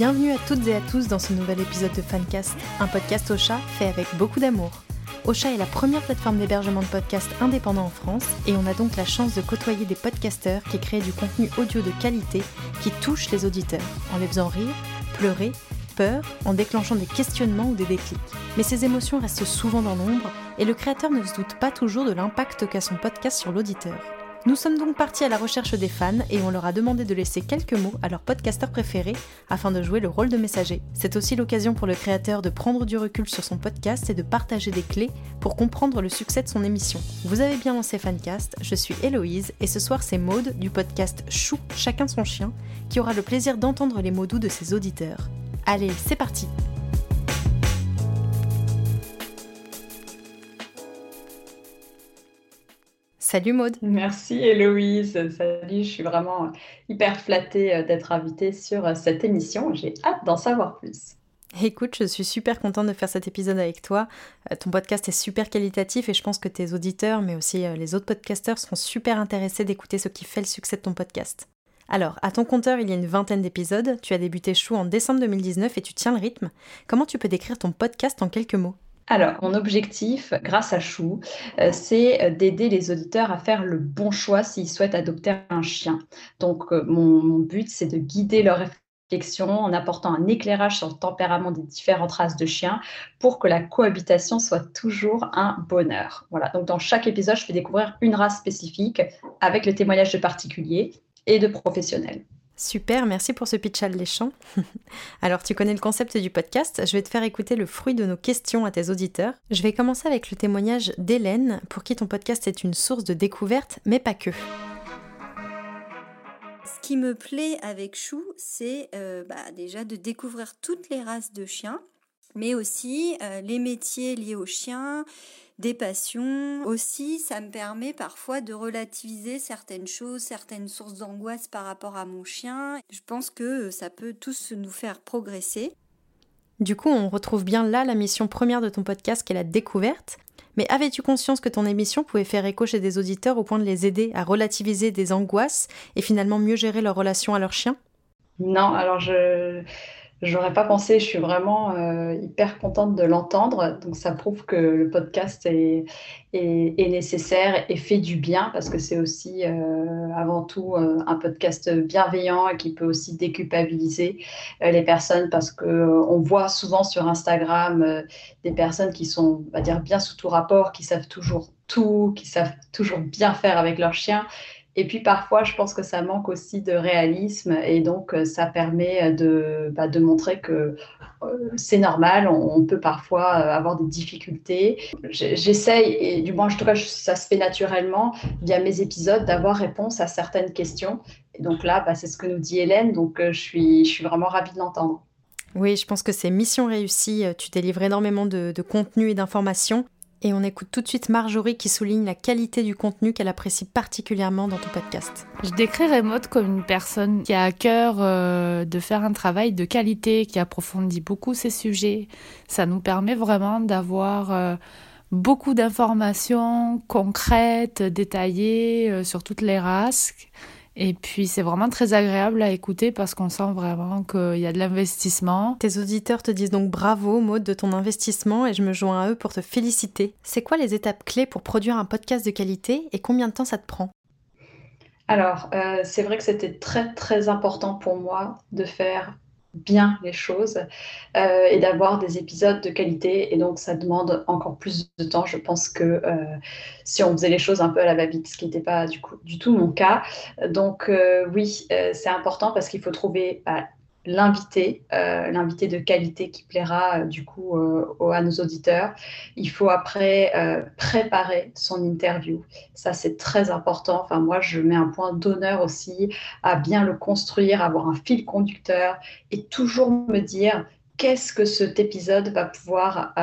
Bienvenue à toutes et à tous dans ce nouvel épisode de Fancast, un podcast au chat fait avec beaucoup d'amour. Ocha est la première plateforme d'hébergement de podcasts indépendant en France et on a donc la chance de côtoyer des podcasteurs qui créent du contenu audio de qualité qui touche les auditeurs en les faisant rire, pleurer, peur, en déclenchant des questionnements ou des déclics. Mais ces émotions restent souvent dans l'ombre et le créateur ne se doute pas toujours de l'impact qu'a son podcast sur l'auditeur. Nous sommes donc partis à la recherche des fans et on leur a demandé de laisser quelques mots à leur podcasteur préféré afin de jouer le rôle de messager. C'est aussi l'occasion pour le créateur de prendre du recul sur son podcast et de partager des clés pour comprendre le succès de son émission. Vous avez bien lancé Fancast, je suis Héloïse et ce soir c'est Maude du podcast Chou, chacun son chien, qui aura le plaisir d'entendre les mots doux de ses auditeurs. Allez, c'est parti Salut Maude. Merci Héloïse. Salut, je suis vraiment hyper flattée euh, d'être invitée sur euh, cette émission. J'ai hâte d'en savoir plus. Écoute, je suis super contente de faire cet épisode avec toi. Euh, ton podcast est super qualitatif et je pense que tes auditeurs, mais aussi les autres podcasteurs, seront super intéressés d'écouter ce qui fait le succès de ton podcast. Alors, à ton compteur, il y a une vingtaine d'épisodes. Tu as débuté Chou en décembre 2019 et tu tiens le rythme. Comment tu peux décrire ton podcast en quelques mots? Alors, mon objectif, grâce à Chou, euh, c'est euh, d'aider les auditeurs à faire le bon choix s'ils souhaitent adopter un chien. Donc, euh, mon, but, c'est de guider leur réflexion en apportant un éclairage sur le tempérament des différentes races de chiens pour que la cohabitation soit toujours un bonheur. Voilà, donc dans chaque épisode, je fais découvrir une race spécifique avec le témoignage de particuliers et de professionnels. Super, merci pour ce pitch alléchant. Alors, tu connais le concept du podcast, je vais te faire écouter le fruit de nos questions à tes auditeurs. Je vais commencer avec le témoignage d'Hélène, pour qui ton podcast est une source de découverte, mais pas que. Ce qui me plaît avec Chou, c'est euh, bah, déjà de découvrir toutes les races de chiens, mais aussi euh, les métiers liés aux chiens, des passions. Aussi, ça me permet parfois de relativiser certaines choses, certaines sources d'angoisse par rapport à mon chien. Je pense que ça peut tous nous faire progresser. Du coup, on retrouve bien là la mission première de ton podcast qui est la découverte. Mais avais-tu conscience que ton émission pouvait faire écho chez des auditeurs au point de les aider à relativiser des angoisses et finalement mieux gérer leur relation à leur chien? Non, alors je J'aurais pas pensé, je suis vraiment euh, hyper contente de l'entendre. Donc ça prouve que le podcast est, nécessaire et fait du bien parce que c'est aussi euh, avant tout euh, un podcast bienveillant et qui peut aussi déculpabiliser les personnes parce que on voit souvent sur Instagram des personnes qui sont, on dire, bien sous tout rapport, qui savent toujours tout, qui savent toujours bien faire avec leur chien et puis parfois, je pense que ça manque aussi de réalisme et donc euh, ça permet de, bah, de montrer que euh, c'est normal, on, peut parfois euh, avoir des difficultés. J'essaye, et du moins, en tout cas, ça se fait naturellement via mes épisodes, d'avoir réponse à certaines questions. Et donc là, bah, c'est ce que nous dit Hélène, donc je, suis, je suis vraiment ravie de l'entendre. Oui, je pense que c'est mission réussie. Tu délivres énormément de contenu et d'informations. Et on écoute tout de suite Marjorie qui souligne la qualité du contenu qu'elle apprécie particulièrement dans ton podcast. Je décrirais Maud comme une personne qui a à cœur euh, de faire un travail de qualité, qui approfondit beaucoup ses sujets. Ça nous permet vraiment d'avoir euh, beaucoup d'informations concrètes, détaillées euh, sur toutes les races. Et puis c'est vraiment très agréable à écouter parce qu'on sent vraiment qu'il y a de l'investissement. Tes auditeurs te disent donc bravo Maud de ton investissement et je me joins à eux pour te féliciter. C'est quoi les étapes clés pour produire un podcast de qualité et combien de temps ça te prend? Alors, euh, c'est vrai que c'était très très important pour moi de faire bien les choses euh, et d'avoir des épisodes de qualité. Et donc, ça demande encore plus de temps. Je pense que euh, si on faisait les choses un peu à la va-vite, ce qui n'était pas du, tout mon cas. Donc, euh, oui, c'est important parce qu'il faut trouver bah, l'invité, euh, l'invité de qualité qui plaira euh, du coup euh, à nos auditeurs. Il faut après préparer son interview. Ça, c'est très important. Enfin, moi, je mets un point d'honneur aussi à bien le construire, avoir un fil conducteur et toujours me dire qu'est-ce que cet épisode va pouvoir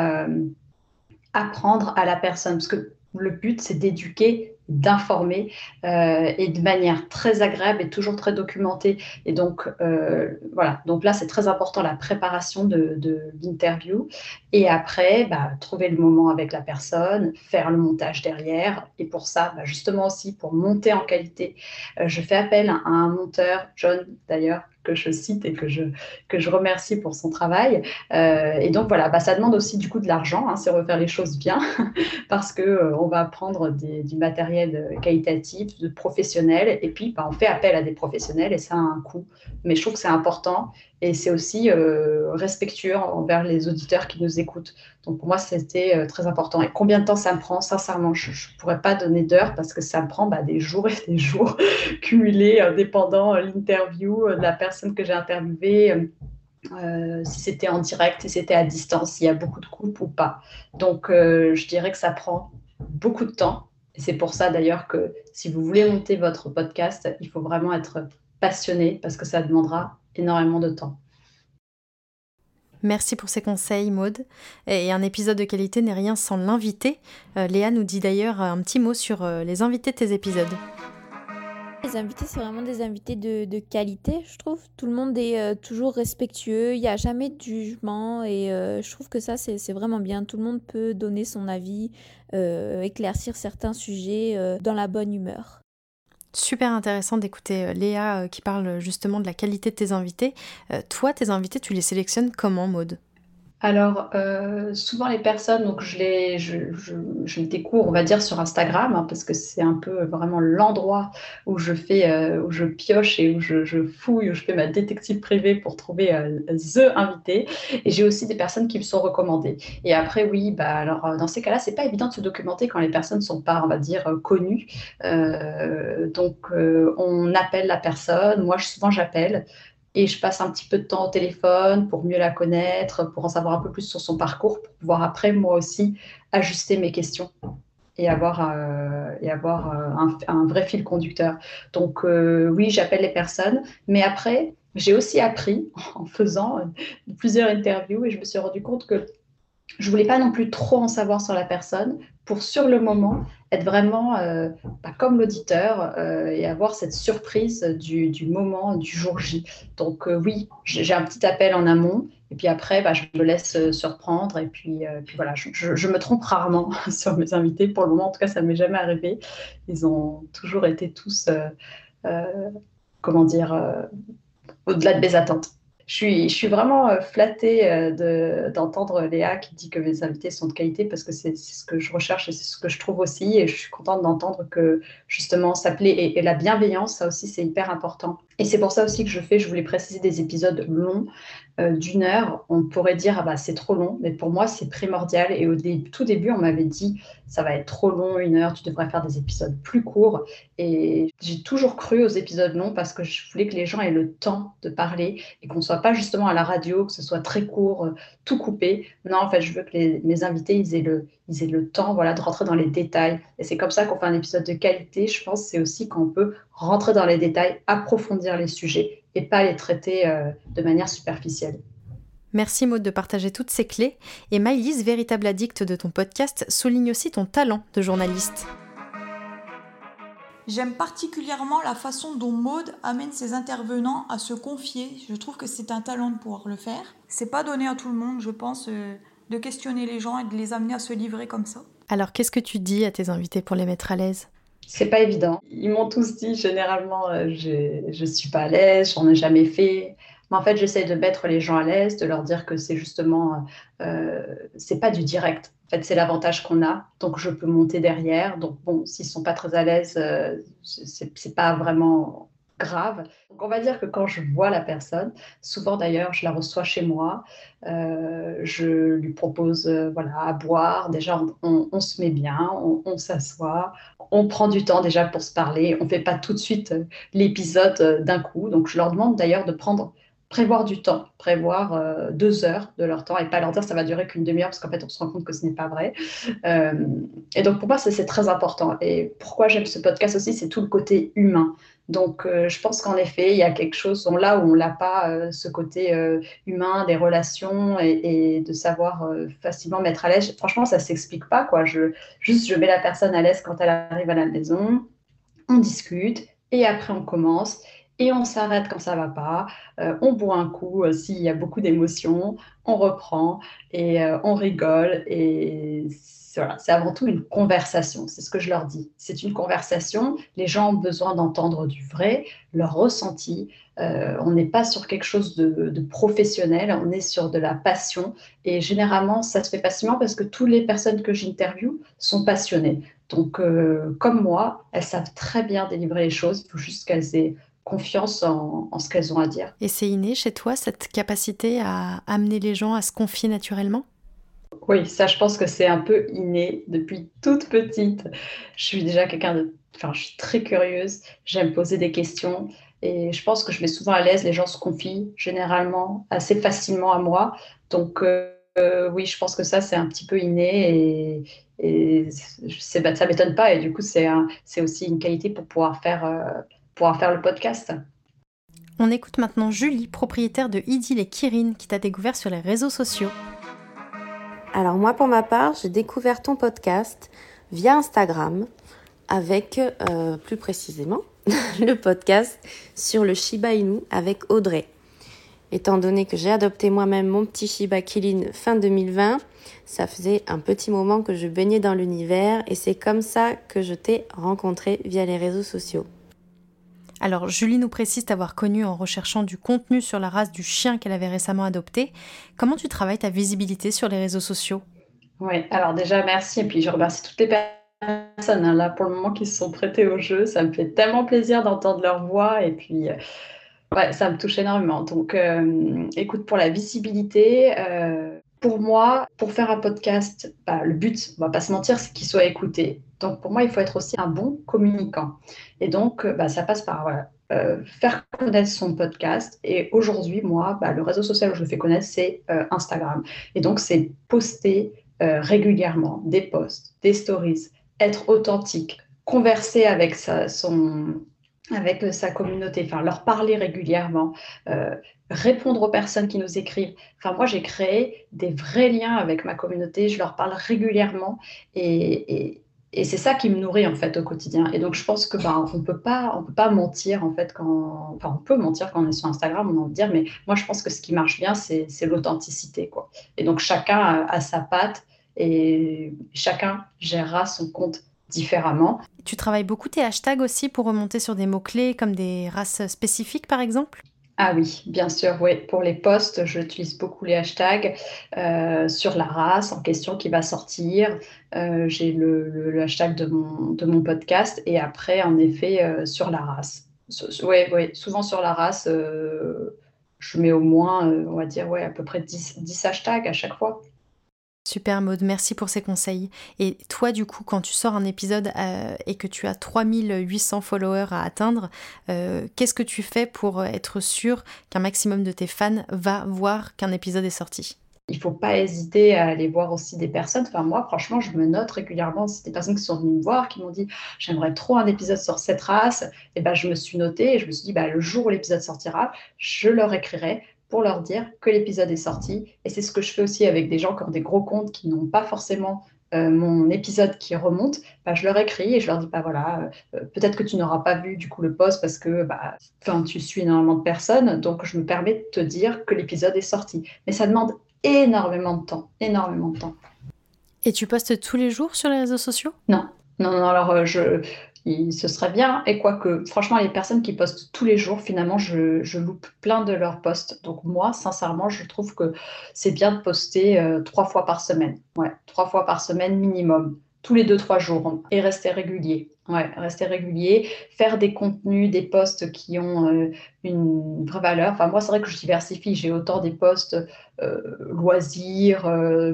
apprendre à la personne. Parce que le but, c'est d'éduquer d'informer euh, et de manière très agréable et toujours très documentée. Et donc, euh, voilà. Donc là, c'est très important la préparation de, l'interview. Et après, bah, trouver le moment avec la personne, faire le montage derrière. Et pour ça, bah, justement aussi, pour monter en qualité, euh, je fais appel à un monteur, John d'ailleurs, que je cite et que je, que je remercie pour son travail. Euh, et donc voilà, bah, ça demande aussi du coup de l'argent, hein, c'est refaire les choses bien, parce qu'on euh, on va prendre du matériel qualitatif, de professionnel, et puis bah, on fait appel à des professionnels et ça a un coût. Mais je trouve que c'est important et c'est aussi euh, respectueux envers les auditeurs qui nous écoutent. Donc pour moi, c'était euh, très important. Et combien de temps ça me prend? Sincèrement, je ne pourrais pas donner d'heures parce que ça me prend bah, des jours et des jours cumulés, dépendant de l'interview, de la personne que j'ai interviewée. Euh, si c'était en direct, si c'était à distance, s'il y a beaucoup de coupes ou pas. Donc, je dirais que ça prend beaucoup de temps. Et c'est pour ça d'ailleurs que si vous voulez monter votre podcast, il faut vraiment être passionné parce que ça demandera énormément de temps. Merci pour ces conseils, Maude. Et un épisode de qualité n'est rien sans l'invité. Euh, Léa nous dit d'ailleurs un petit mot sur euh, les invités de tes épisodes. Les invités, c'est vraiment des invités de, qualité, je trouve. Tout le monde est euh, toujours respectueux, il n'y a jamais de jugement et je trouve que ça, c'est vraiment bien. Tout le monde peut donner son avis, éclaircir certains sujets dans la bonne humeur. Super intéressant d'écouter euh, Léa euh, qui parle justement de la qualité de tes invités. Euh, toi, tes invités, tu les sélectionnes comment, Maude? Alors, euh, souvent les personnes, donc je les, je, je, découvre, on va dire, sur Instagram, hein, parce que c'est un peu vraiment l'endroit où je fais, euh, où je pioche et où je, fouille, où je fais ma détective privée pour trouver euh, the invité. Et j'ai aussi des personnes qui me sont recommandées. Et après, oui, bah alors dans ces cas-là, c'est pas évident de se documenter quand les personnes sont pas, on va dire, connues. donc, on appelle la personne. Moi, souvent, j'appelle et je passe un petit peu de temps au téléphone pour mieux la connaître, pour en savoir un peu plus sur son parcours, pour pouvoir après, moi aussi, ajuster mes questions et avoir, euh, et avoir euh, un, vrai fil conducteur. Donc euh, oui, j'appelle les personnes, mais après, j'ai aussi appris en faisant plusieurs interviews et je me suis rendu compte que je voulais pas non plus trop en savoir sur la personne pour sur le moment être vraiment euh, bah, comme l'auditeur euh, et avoir cette surprise du, moment du jour J. Donc euh, oui, j'ai un petit appel en amont et puis après, bah, je me laisse surprendre et puis, voilà, je, je, me trompe rarement sur mes invités. Pour le moment, en tout cas, ça m'est jamais arrivé. Ils ont toujours été tous, comment dire, au-delà de mes attentes je suis, je suis vraiment euh, flattée euh, d'entendre Léa qui dit que mes invités sont de qualité parce que c'est ce que je recherche et c'est ce que je trouve aussi. Et je suis contente d'entendre que justement ça plaît. Et, et la bienveillance, ça aussi, c'est hyper important. Et c'est pour ça aussi que je fais, je voulais préciser des épisodes longs euh, d'une heure, on pourrait dire ah bah c'est trop long, mais pour moi c'est primordial. Et au tout début, on m'avait dit ça va être trop long, une heure, tu devrais faire des épisodes plus courts. Et j'ai toujours cru aux épisodes longs parce que je voulais que les gens aient le temps de parler et qu'on ne soit pas justement à la radio, que ce soit très court, euh, tout coupé. Non, en fait, je veux que mes invités aient le, aient le temps voilà, de rentrer dans les détails. Et c'est comme ça qu'on fait un épisode de qualité. Je pense c'est aussi qu'on peut rentrer dans les détails, approfondir les sujets et pas les traiter euh, de manière superficielle. Merci Maud de partager toutes ces clés. Et Maïlise, véritable addict de ton podcast, souligne aussi ton talent de journaliste. J'aime particulièrement la façon dont Maud amène ses intervenants à se confier. Je trouve que c'est un talent de pouvoir le faire. C'est pas donné à tout le monde, je pense, euh, de questionner les gens et de les amener à se livrer comme ça. Alors, qu'est-ce que tu dis à tes invités pour les mettre à l'aise? C'est pas évident. Ils m'ont tous dit généralement euh, je suis pas à l'aise, j'en ai jamais fait. Mais en fait, j'essaie de mettre les gens à l'aise, de leur dire que c'est justement, euh, c'est pas du direct. En fait, c'est l'avantage qu'on a. Donc, je peux monter derrière. Donc, bon, s'ils sont pas très à l'aise, euh, c'est pas vraiment grave. Donc on va dire que quand je vois la personne, souvent d'ailleurs je la reçois chez moi, euh, je lui propose euh, voilà à boire. Déjà on, se met bien, on, s'assoit, on prend du temps déjà pour se parler. On fait pas tout de suite euh, l'épisode d'un coup. Donc je leur demande d'ailleurs de prendre prévoir du temps, prévoir deux heures de leur temps et pas leur dire ça va durer qu'une demi-heure parce qu'en fait on se rend compte que ce n'est pas vrai. Et donc pour moi c'est très important. Et pourquoi j'aime ce podcast aussi, c'est tout le côté humain. Donc euh, je pense qu'en effet il y a quelque chose là où on l'a pas ce côté humain des relations et, de savoir facilement mettre à l'aise. Franchement ça s'explique pas quoi. Je juste je mets la personne à l'aise quand elle arrive à la maison, on discute et après on commence et on s'arrête quand ça va pas, euh, on boit un coup euh, s'il y a beaucoup d'émotions, on reprend et euh, on rigole et c'est avant tout une conversation, c'est ce que je leur dis. C'est une conversation, les gens ont besoin d'entendre du vrai, leur ressenti. on n'est pas sur quelque chose de, professionnel, on est sur de la passion. Et généralement, ça se fait facilement parce que toutes les personnes que j'interviewe sont passionnées. Donc, comme moi, elles savent très bien délivrer les choses, il faut juste qu'elles aient confiance en, ce qu'elles ont à dire. Et c'est inné chez toi, cette capacité à amener les gens à se confier naturellement? Oui, ça je pense que c'est un peu inné depuis toute petite. Je suis déjà quelqu'un de... Enfin, je suis très curieuse, j'aime poser des questions et je pense que je mets souvent à l'aise, les gens se confient généralement assez facilement à moi. Donc euh, oui, je pense que ça c'est un petit peu inné et, ça m'étonne pas et du coup c'est aussi une qualité pour pouvoir faire... Euh, pouvoir faire le podcast. On écoute maintenant Julie, propriétaire de Idyll et Kirin, qui t'a découvert sur les réseaux sociaux. Alors moi, pour ma part, j'ai découvert ton podcast via Instagram, avec euh, plus précisément le podcast sur le Shiba Inu avec Audrey. Étant donné que j'ai adopté moi-même mon petit Shiba Kirin fin 2020, ça faisait un petit moment que je baignais dans l'univers et c'est comme ça que je t'ai rencontré via les réseaux sociaux. Alors Julie nous précise t'avoir connu en recherchant du contenu sur la race du chien qu'elle avait récemment adopté. Comment tu travailles ta visibilité sur les réseaux sociaux? Oui, alors déjà merci et puis je remercie toutes les personnes hein, là pour le moment qui se sont prêtées au jeu. Ça me fait tellement plaisir d'entendre leur voix et puis euh, ça me touche énormément. Donc euh, écoute, pour la visibilité, euh, pour moi, pour faire un podcast, bah, le but, on va pas se mentir, c'est qu'il soit écouté. Donc pour moi, il faut être aussi un bon communicant. Et donc, euh, bah, ça passe par euh, faire connaître son podcast. Et aujourd'hui, moi, bah, le réseau social où je le fais connaître, c'est euh, Instagram. Et donc, c'est poster régulièrement des posts, des stories, être authentique, converser avec son, avec sa communauté, enfin leur parler régulièrement, répondre aux personnes qui nous écrivent. Enfin, moi, j'ai créé des vrais liens avec ma communauté, je leur parle régulièrement et c'est ça qui me nourrit en fait au quotidien. Et donc je pense que bah, on peut pas on peut pas mentir en fait quand enfin on peut mentir quand on est sur Instagram, on en dire mais moi je pense que ce qui marche bien c'est l'authenticité quoi. Et donc chacun a, sa patte et chacun gérera son compte différemment. Tu travailles beaucoup tes hashtags aussi pour remonter sur des mots clés comme des races spécifiques par exemple? Ah oui, bien sûr, oui. Pour les posts, j'utilise beaucoup les hashtags euh, sur la race en question qui va sortir. Euh, j'ai le, hashtag de mon, podcast et après, en effet, euh, sur la race. Oui, oui, souvent sur la race, je mets au moins, on va dire, à peu près 10, 10 hashtags à chaque fois. Super mode, merci pour ces conseils. Et toi, du coup, quand tu sors un épisode euh, et que tu as 3800 followers à atteindre, euh, qu'est-ce que tu fais pour être sûr qu'un maximum de tes fans va voir qu'un épisode est sorti? Il faut pas hésiter à aller voir aussi des personnes. Enfin, moi, franchement, je me note régulièrement. C'est des personnes qui sont venues me voir, qui m'ont dit J'aimerais trop un épisode sur cette race. Et ben, je me suis notée et je me suis dit bah, Le jour où l'épisode sortira, je leur écrirai pour leur dire que l'épisode est sorti. Et c'est ce que je fais aussi avec des gens qui ont des gros comptes qui n'ont pas forcément euh, mon épisode qui remonte, bah, je leur écris et je leur dis bah voilà, euh, peut-être que tu n'auras pas vu du coup le post parce que bah, tu suis énormément de personnes, donc je me permets de te dire que l'épisode est sorti. Mais ça demande énormément de temps, énormément de temps. Et tu postes tous les jours sur les réseaux sociaux? Non, non, non, alors euh, je, ce serait bien. Et quoique, franchement, les personnes qui postent tous les jours, finalement, je, loupe plein de leurs posts. Donc moi, sincèrement, je trouve que c'est bien de poster euh, trois fois par semaine. Ouais, trois fois par semaine minimum, tous les deux, trois jours. Et rester régulier. Ouais, rester régulier, faire des contenus, des posts qui ont euh, une vraie valeur. Enfin, moi, c'est vrai que je diversifie. J'ai autant des posts euh, loisirs,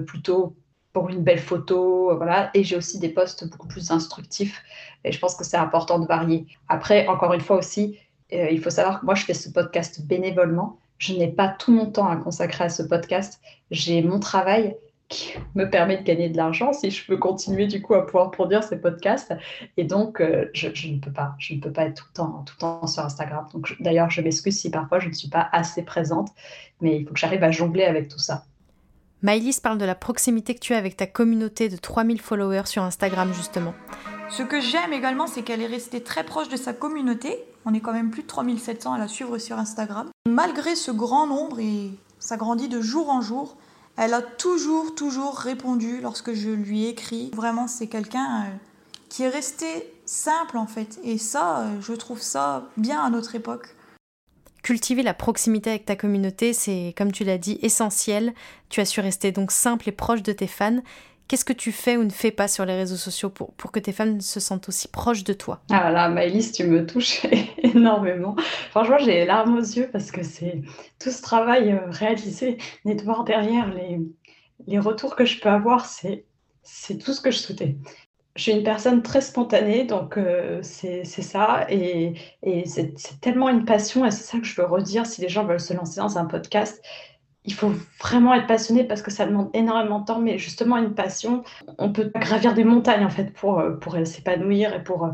plutôt pour une belle photo, voilà. Et j'ai aussi des posts beaucoup plus instructifs. Et je pense que c'est important de varier. Après, encore une fois aussi, euh, il faut savoir que moi, je fais ce podcast bénévolement. je n'ai pas tout mon temps à consacrer à ce podcast. J'ai mon travail qui me permet de gagner de l'argent si je peux continuer du coup à pouvoir produire ces podcasts. Et donc, euh, je, ne peux pas, je ne peux pas être tout le temps, tout le temps sur Instagram. Donc, d'ailleurs, je m'excuse si parfois je ne suis pas assez présente, mais il faut que j'arrive à jongler avec tout ça. Maïlis parle de la proximité que tu as avec ta communauté de 3000 followers sur Instagram justement. Ce que j'aime également, c'est qu'elle est restée très proche de sa communauté. On est quand même plus de 3700 à la suivre sur Instagram. Malgré ce grand nombre, et ça grandit de jour en jour, elle a toujours, toujours répondu lorsque je lui ai écrit. Vraiment, c'est quelqu'un euh, qui est resté simple en fait. Et ça, euh, je trouve ça bien à notre époque. Cultiver la proximité avec ta communauté, c'est, comme tu l'as dit, essentiel. Tu as su rester donc simple et proche de tes fans. Qu'est-ce que tu fais ou ne fais pas sur les réseaux sociaux pour, pour que tes fans se sentent aussi proches de toi? Ah là, Maëlys, tu me touches énormément. Franchement, j'ai les larmes aux yeux parce que c'est tout ce travail euh, réalisé, mais de voir derrière les, les retours que je peux avoir, c'est, c'est tout ce que je souhaitais. Je suis une personne très spontanée, donc euh, c'est, ça. Et, c'est, tellement une passion, et c'est ça que je veux redire si les gens veulent se lancer dans un podcast il faut vraiment être passionné parce que ça demande énormément de temps, mais justement une passion, on peut gravir des montagnes en fait pour, euh, s'épanouir et pour, euh,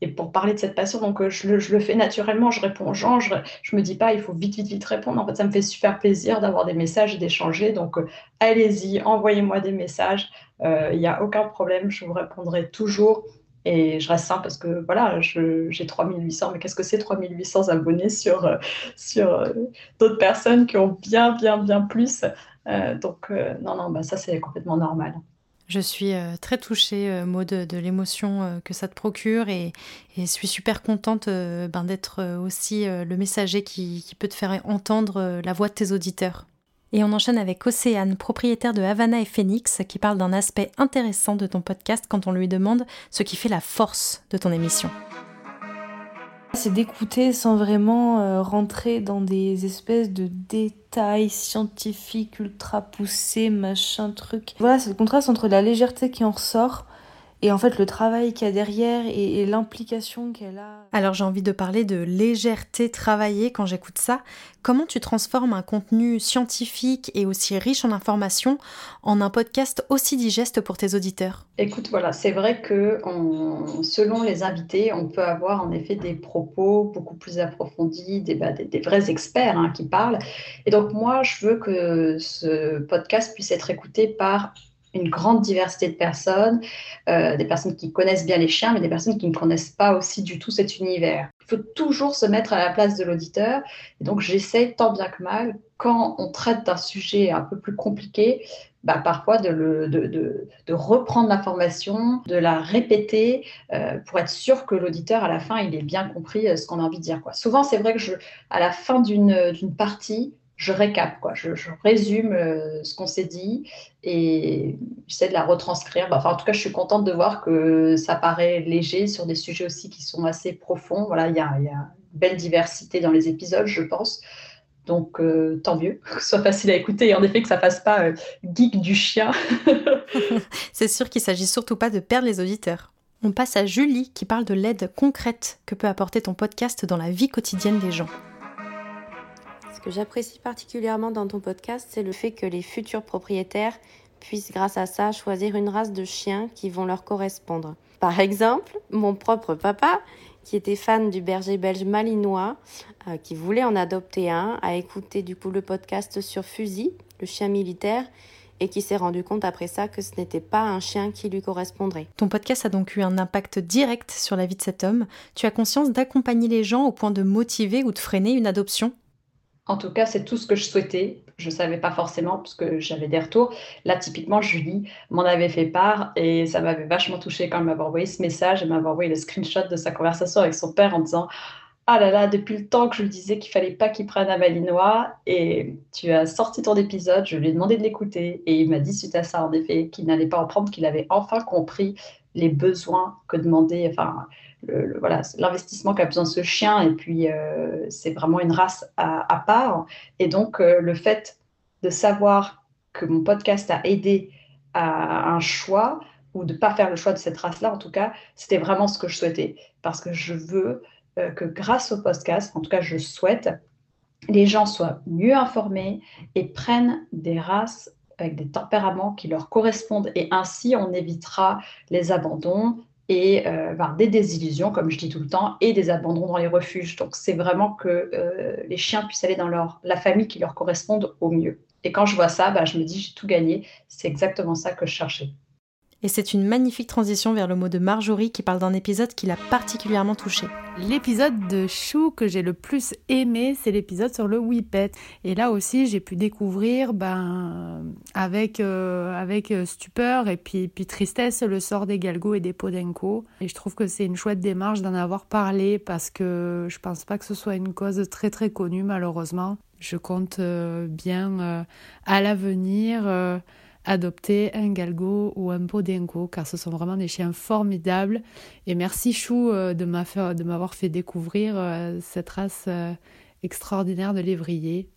et pour parler de cette passion. Donc je le, je le fais naturellement, je réponds aux gens, je, je me dis pas il faut vite, vite, vite répondre. En fait, ça me fait super plaisir d'avoir des messages et d'échanger. Donc allez-y, envoyez-moi des messages, il n'y a aucun problème, je vous répondrai toujours. Et je reste simple parce que voilà, j'ai 3800, mais qu'est-ce que c'est 3800 abonnés sur, euh, sur euh, d'autres personnes qui ont bien, bien, bien plus? Euh, Donc, non, non, bah, ça c'est complètement normal. Je suis très touchée, Maud, de, l'émotion que ça te procure et, et suis super contente ben, d'être aussi le messager qui, peut te faire entendre la voix de tes auditeurs. Et on enchaîne avec Océane, propriétaire de Havana et Phoenix, qui parle d'un aspect intéressant de ton podcast quand on lui demande ce qui fait la force de ton émission. C'est d'écouter sans vraiment euh, rentrer dans des espèces de détails scientifiques ultra poussés, machin, truc. Voilà, c'est le contraste entre la légèreté qui en ressort et en fait le travail qu'il y a derrière et, l'implication qu'elle a. Alors j'ai envie de parler de légèreté travaillée quand j'écoute ça. Comment tu transformes un contenu scientifique et aussi riche en informations en un podcast aussi digeste pour tes auditeurs? Écoute, voilà, c'est vrai que selon les invités, on peut avoir en effet des propos beaucoup plus approfondis, des, bah, des, vrais experts hein, qui parlent. Et donc moi, je veux que ce podcast puisse être écouté par une grande diversité de personnes, euh, des personnes qui connaissent bien les chiens, mais des personnes qui ne connaissent pas aussi du tout cet univers. Il faut toujours se mettre à la place de l'auditeur. Et donc, j'essaie tant bien que mal, quand on traite d'un sujet un peu plus compliqué, bah, parfois de, reprendre l'information, de la répéter euh, pour être sûr que l'auditeur, à la fin, il ait bien compris euh, ce qu'on a envie de dire. Souvent, c'est vrai que à la fin d'une partie, je récap, quoi. Je, résume euh, ce qu'on s'est dit et j'essaie de la retranscrire. Bah, enfin, en tout cas, je suis contente de voir que ça paraît léger sur des sujets aussi qui sont assez profonds. Voilà, il y a, une belle diversité dans les épisodes, je pense. Donc, euh, tant mieux que ce soit facile à écouter et en effet que ça fasse pas euh, geek du chien. C'est sûr qu'il s'agit surtout pas de perdre les auditeurs. On passe à Julie qui parle de l'aide concrète que peut apporter ton podcast dans la vie quotidienne des gens. Ce que j'apprécie particulièrement dans ton podcast, c'est le fait que les futurs propriétaires puissent grâce à ça choisir une race de chiens qui vont leur correspondre. Par exemple, mon propre papa, qui était fan du berger belge malinois, euh, qui voulait en adopter un, a écouté du coup le podcast sur Fusil, le chien militaire, et qui s'est rendu compte après ça que ce n'était pas un chien qui lui correspondrait. Ton podcast a donc eu un impact direct sur la vie de cet homme. Tu as conscience d'accompagner les gens au point de motiver ou de freiner une adoption? En tout cas, c'est tout ce que je souhaitais. Je ne savais pas forcément parce que j'avais des retours. Là, typiquement, Julie m'en avait fait part et ça m'avait vachement touché quand elle m'avait envoyé ce message. Elle m'avait envoyé le screenshot de sa conversation avec son père en disant Ah là là, depuis le temps que je lui disais qu'il fallait pas qu'il prenne un malinois et tu as sorti ton épisode, je lui ai demandé de l'écouter et il m'a dit suite à ça, en effet, qu'il n'allait pas en prendre, qu'il avait enfin compris les besoins que demandait, enfin, l'investissement qu'a besoin ce chien. Et puis, euh, c'est vraiment une race à, part. Et donc, euh, le fait de savoir que mon podcast a aidé à un choix, ou de ne pas faire le choix de cette race-là, en tout cas, c'était vraiment ce que je souhaitais. Parce que je veux euh, que grâce au podcast, en tout cas, je souhaite les gens soient mieux informés et prennent des races avec des tempéraments qui leur correspondent. Et ainsi, on évitera les abandons et euh, des désillusions, comme je dis tout le temps, et des abandons dans les refuges. Donc, c'est vraiment que euh, les chiens puissent aller dans leur, la famille qui leur corresponde au mieux. Et quand je vois ça, bah, je me dis, j'ai tout gagné. C'est exactement ça que je cherchais. Et c'est une magnifique transition vers le mot de Marjorie qui parle d'un épisode qui l'a particulièrement touché. L'épisode de Chou que j'ai le plus aimé, c'est l'épisode sur le Whippet. Et là aussi, j'ai pu découvrir, ben, avec, euh, avec euh, stupeur et puis, puis tristesse, le sort des Galgos et des Podenco. Et je trouve que c'est une chouette démarche d'en avoir parlé parce que je pense pas que ce soit une cause très très connue, malheureusement. Je compte euh, bien à l'avenir adopter un galgo ou un podenco car ce sont vraiment des chiens formidables. Et merci Chou euh, de m'avoir fait découvrir euh, cette race euh, extraordinaire de lévrier.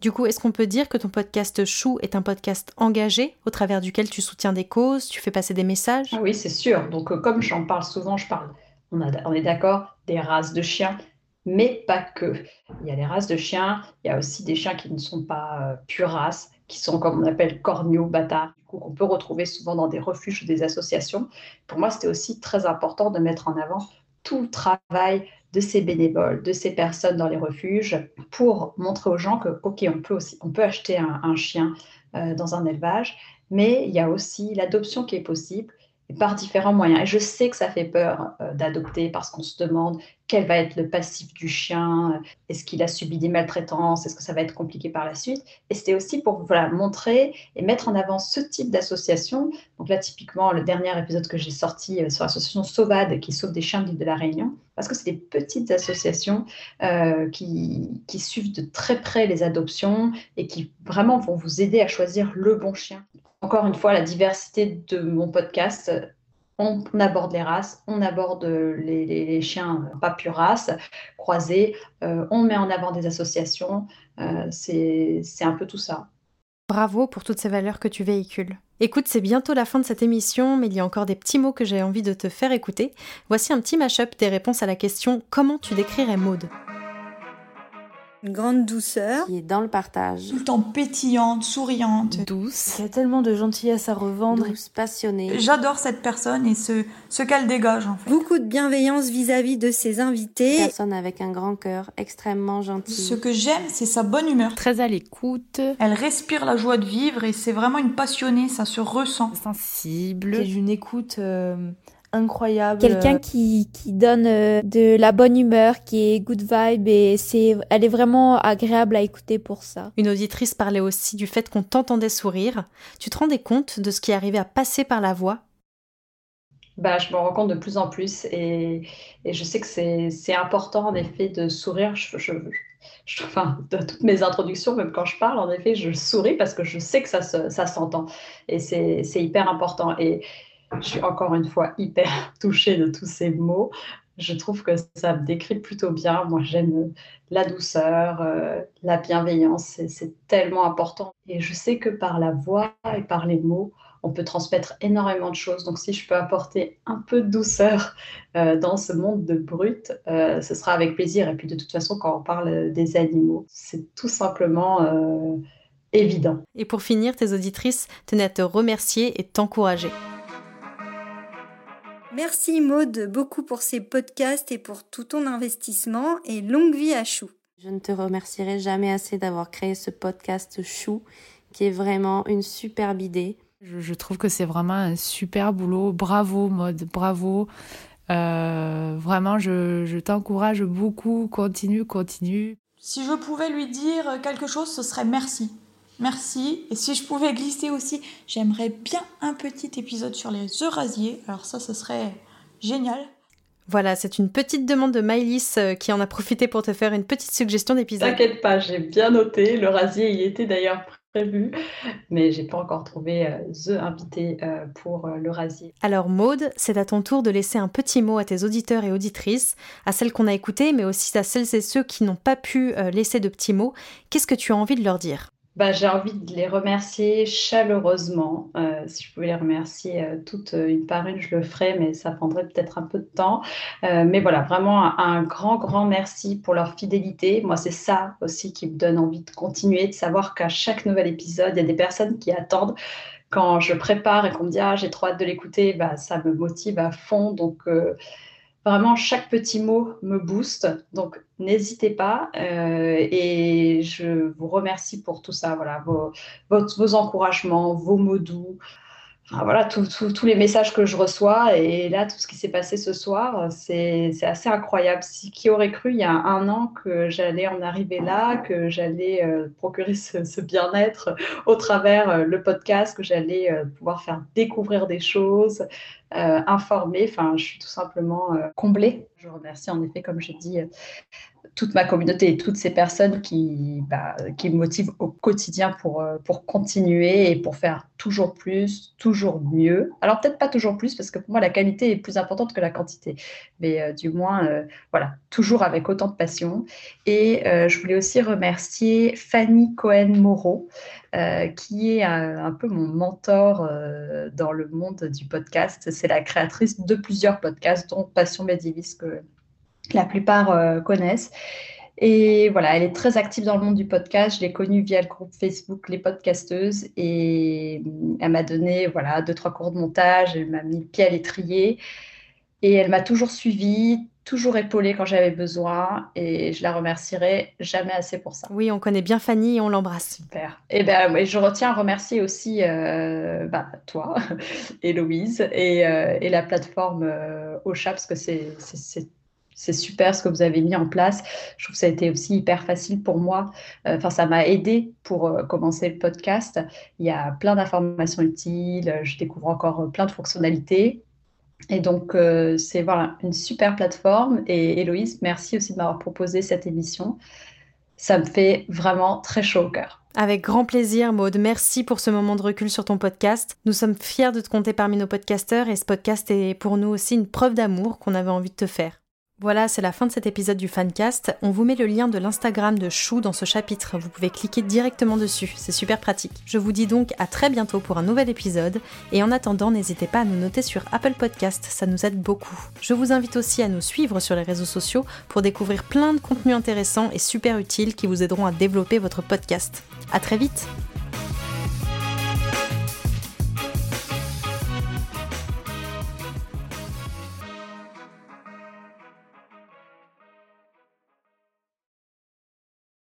Du coup, est-ce qu'on peut dire que ton podcast Chou est un podcast engagé au travers duquel tu soutiens des causes, tu fais passer des messages? Ah Oui, c'est sûr. Donc, comme j'en parle souvent, je parle, on, on est d'accord, des races de chiens, mais pas que. Il y a des races de chiens, il y a aussi des chiens qui ne sont pas pure race, qui sont comme on appelle corneaux, bâtards, qu'on peut retrouver souvent dans des refuges ou des associations. Pour moi, c'était aussi très important de mettre en avant tout le travail de ces bénévoles, de ces personnes dans les refuges, pour montrer aux gens que, OK, on peut, aussi, on peut acheter un, chien euh, dans un élevage, mais il y a aussi l'adoption qui est possible par différents moyens. Et je sais que ça fait peur euh, d'adopter parce qu'on se demande quel va être le passif du chien, est-ce qu'il a subi des maltraitances, est-ce que ça va être compliqué par la suite. Et c'était aussi pour voilà, montrer et mettre en avant ce type d'association. Donc là, typiquement, le dernier épisode que j'ai sorti euh, sur l'association Sauvade qui sauve des chiens de de la Réunion, parce que c'est des petites associations euh, qui suivent de très près les adoptions et qui vraiment vont vous aider à choisir le bon chien encore une fois, la diversité de mon podcast, on, aborde les races, on aborde les, chiens pas pure croisés, euh, on met en avant des associations, euh, c'est un peu tout ça. Bravo pour toutes ces valeurs que tu véhicules. Écoute, c'est bientôt la fin de cette émission, mais il y a encore des petits mots que j'ai envie de te faire écouter. Voici un petit mash-up des réponses à la question Comment tu décrirais Maude? Une grande douceur. Qui est dans le partage. Tout le temps pétillante, souriante. Douce. Il y a tellement de gentillesse à revendre. Douce, passionnée. J'adore cette personne et ce, ce qu'elle dégage en fait. Beaucoup de bienveillance vis-à-vis de ses invités. personne avec un grand cœur, extrêmement gentille. Ce que j'aime, c'est sa bonne humeur. Très à l'écoute. Elle respire la joie de vivre et c'est vraiment une passionnée, ça se ressent. Sensible. Qui une écoute... Euh, incroyable. Quelqu'un qui, qui donne euh, de la bonne humeur, qui est good vibe et c'est, elle est vraiment agréable à écouter pour ça. Une auditrice parlait aussi du fait qu'on t'entendait sourire. Tu te rendais compte de ce qui arrivait à passer par la voix? Bah, je me rends compte de plus en plus et, et je sais que c'est important en effet de sourire. Je, je, je, enfin, de toutes mes introductions, même quand je parle, en effet, je souris parce que je sais que ça, ça s'entend et c'est hyper important. Et, je suis encore une fois hyper touchée de tous ces mots. Je trouve que ça me décrit plutôt bien. Moi, j'aime la douceur, euh, la bienveillance. C'est tellement important. Et je sais que par la voix et par les mots, on peut transmettre énormément de choses. Donc, si je peux apporter un peu de douceur euh, dans ce monde de brut, euh, ce sera avec plaisir. Et puis, de toute façon, quand on parle des animaux, c'est tout simplement évident. Et pour finir, tes auditrices tenaient à te remercier et t'encourager. Merci Maude beaucoup pour ces podcasts et pour tout ton investissement et longue vie à Chou. Je ne te remercierai jamais assez d'avoir créé ce podcast Chou qui est vraiment une superbe idée. Je, trouve que c'est vraiment un super boulot. Bravo Maude, bravo. Euh, vraiment, je, je t'encourage beaucoup. Continue, continue. Si je pouvais lui dire quelque chose, ce serait merci. Merci. Et si je pouvais glisser aussi, j'aimerais bien un petit épisode sur les eurasiers. Alors ça, ce serait génial. Voilà, c'est une petite demande de Maïlis euh, qui en a profité pour te faire une petite suggestion d'épisode. T'inquiète pas, j'ai bien noté. L'eurasier y était d'ailleurs prévu, mais j'ai pas encore trouvé euh, the invité euh, pour l'eurasier. Alors Maude, c'est à ton tour de laisser un petit mot à tes auditeurs et auditrices, à celles qu'on a écoutées, mais aussi à celles et ceux qui n'ont pas pu laisser de petits mots. Qu'est-ce que tu as envie de leur dire? Bah, j'ai envie de les remercier chaleureusement. Euh, si je pouvais les remercier euh, toutes une par une, je le ferais, mais ça prendrait peut-être un peu de temps. Euh, mais voilà, vraiment un, un, grand, grand merci pour leur fidélité. Moi, c'est ça aussi qui me donne envie de continuer, de savoir qu'à chaque nouvel épisode, il y a des personnes qui attendent. Quand je prépare et qu'on me dit ah j'ai trop hâte de l'écouter, bah, ça me motive à fond. Donc Vraiment, chaque petit mot me booste. Donc, n'hésitez pas. Euh, et je vous remercie pour tout ça. Voilà, vos, vos encouragements, vos mots doux voilà, tous les messages que je reçois et là, tout ce qui s'est passé ce soir, c'est assez incroyable. Si, qui aurait cru il y a un an que j'allais en arriver là, que j'allais euh, procurer ce, bien-être au travers euh, le podcast, que j'allais euh, pouvoir faire découvrir des choses, informer. Enfin, je suis tout simplement comblée. Je remercie en effet, comme j'ai dit, toute ma communauté et toutes ces personnes qui, bah, qui me motivent au quotidien pour, euh, pour continuer et pour faire toujours plus, toujours mieux. Alors peut-être pas toujours plus, parce que pour moi, la qualité est plus importante que la quantité, mais euh, du moins, euh, voilà, toujours avec autant de passion. Et je voulais aussi remercier Fanny Cohen-Moreau, qui est un, peu mon mentor dans le monde du podcast. C'est la créatrice de plusieurs podcasts, dont Passion Médiéviste, que la plupart euh, connaissent. Et voilà, elle est très active dans le monde du podcast. Je l'ai connue via le groupe Facebook Les Podcasteuses et mm, elle m'a donné voilà deux trois cours de montage. Elle m'a mis le pied à l'étrier et elle m'a toujours suivie, toujours épaulée quand j'avais besoin et je la remercierai jamais assez pour ça. Oui, on connaît bien Fanny et on l'embrasse. Super. Et ben je retiens à remercier aussi euh, bah, toi, Héloïse et, euh, et la plateforme euh, Ocha parce que c'est c'est super ce que vous avez mis en place. Je trouve que ça a été aussi hyper facile pour moi. Euh, enfin, ça m'a aidé pour euh, commencer le podcast. Il y a plein d'informations utiles. Je découvre encore euh, plein de fonctionnalités. Et donc, c'est voilà, une super plateforme. Et Héloïse, merci aussi de m'avoir proposé cette émission. Ça me fait vraiment très chaud au cœur. Avec grand plaisir, Maude. Merci pour ce moment de recul sur ton podcast. Nous sommes fiers de te compter parmi nos podcasteurs et ce podcast est pour nous aussi une preuve d'amour qu'on avait envie de te faire. Voilà, c'est la fin de cet épisode du Fancast. On vous met le lien de l'Instagram de Chou dans ce chapitre. Vous pouvez cliquer directement dessus, c'est super pratique. Je vous dis donc à très bientôt pour un nouvel épisode. Et en attendant, n'hésitez pas à nous noter sur Apple Podcast, ça nous aide beaucoup. Je vous invite aussi à nous suivre sur les réseaux sociaux pour découvrir plein de contenus intéressants et super utiles qui vous aideront à développer votre podcast. À très vite!